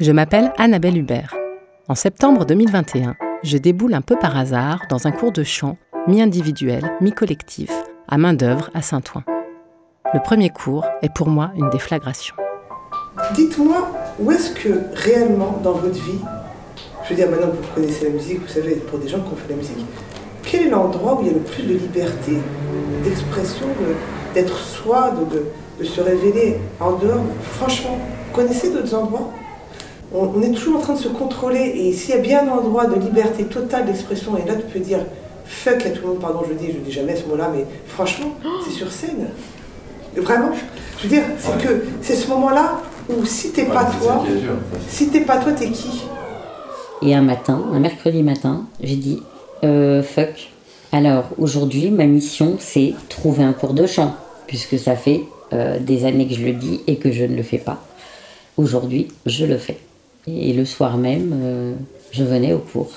Je m'appelle Annabelle Hubert. En septembre 2021, je déboule un peu par hasard dans un cours de chant, mi-individuel, mi-collectif, à main d'œuvre à Saint-Ouen. Le premier cours est pour moi une déflagration. Dites-moi, où est-ce que réellement dans votre vie, je veux dire maintenant que vous connaissez la musique, vous savez, pour des gens qui ont fait la musique, quel est l'endroit où il y a le plus de liberté d'expression, d'être soi, de, se révéler en dehors? Franchement, connaissez d'autres endroits? On, est toujours en train de se contrôler et s'il y a bien un endroit de liberté totale d'expression, et là tu peux dire fuck à tout le monde, pardon je le dis, je dis jamais ce mot-là, mais franchement, c'est sur scène. Vraiment, je veux dire, c'est que c'est ce moment-là où si t'es pas toi, si t'es pas toi, t'es qui? Et un matin, un mercredi matin, j'ai dit euh, fuck. Alors aujourd'hui, ma mission, c'est trouver un cours de chant, puisque ça fait euh, des années que je le dis et que je ne le fais pas. Aujourd'hui, je le fais. Et le soir même, euh, je venais au cours.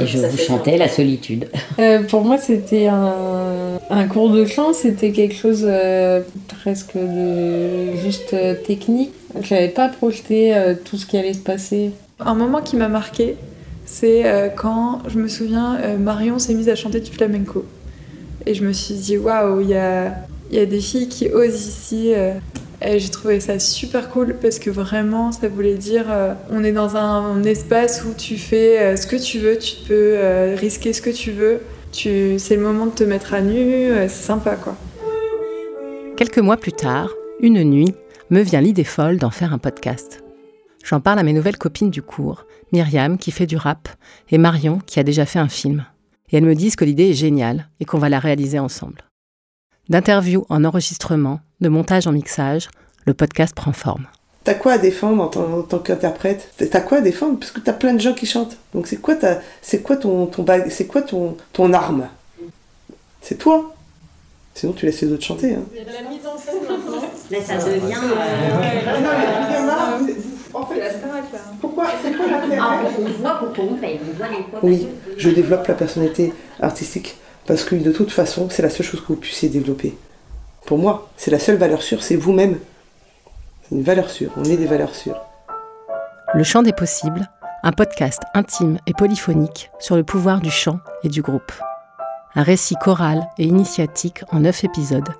Et je vous chantais la solitude. pour moi, c'était un, un, cours de chant, c'était quelque chose presque de juste technique. Je n'avais pas projeté tout ce qui allait se passer. Un moment qui m'a marqué, c'est euh, quand, je me souviens, euh, Marion s'est mise à chanter du flamenco. Et je me suis dit, waouh, il y a, y a des filles qui osent ici. Euh. J'ai trouvé ça super cool parce que vraiment, ça voulait dire on est dans un espace où tu fais ce que tu veux, tu peux risquer ce que tu veux. C'est le moment de te mettre à nu, c'est sympa quoi. Quelques mois plus tard, une nuit, me vient l'idée folle d'en faire un podcast. J'en parle à mes nouvelles copines du cours, Myriam qui fait du rap et Marion qui a déjà fait un film. Et elles me disent que l'idée est géniale et qu'on va la réaliser ensemble. D'interview en enregistrement, de montage en mixage, le podcast prend forme. T'as quoi à défendre en tant, qu'interprète? T'as quoi à défendre? Parce que t'as plein de gens qui chantent. Donc c'est quoi, ta, c'est quoi ton, ton c'est quoi ton, ton arme? C'est toi. Sinon tu laisses les autres chanter. Hein. La mise en scène maintenant. Mais ça devient. En fait, Pourquoi C'est quoi la ah, On voit pourquoi on paye, on voit les Oui, je développe la personnalité artistique parce que de toute façon, c'est la seule chose que vous puissiez développer. Pour moi, c'est la seule valeur sûre, c'est vous-même. C'est une valeur sûre, on est des valeurs sûres. Le chant des possibles, un podcast intime et polyphonique sur le pouvoir du chant et du groupe. Un récit choral et initiatique en neuf épisodes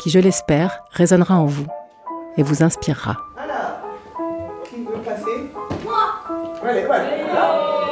qui, je l'espère, résonnera en vous et vous inspirera. Allez, voilà.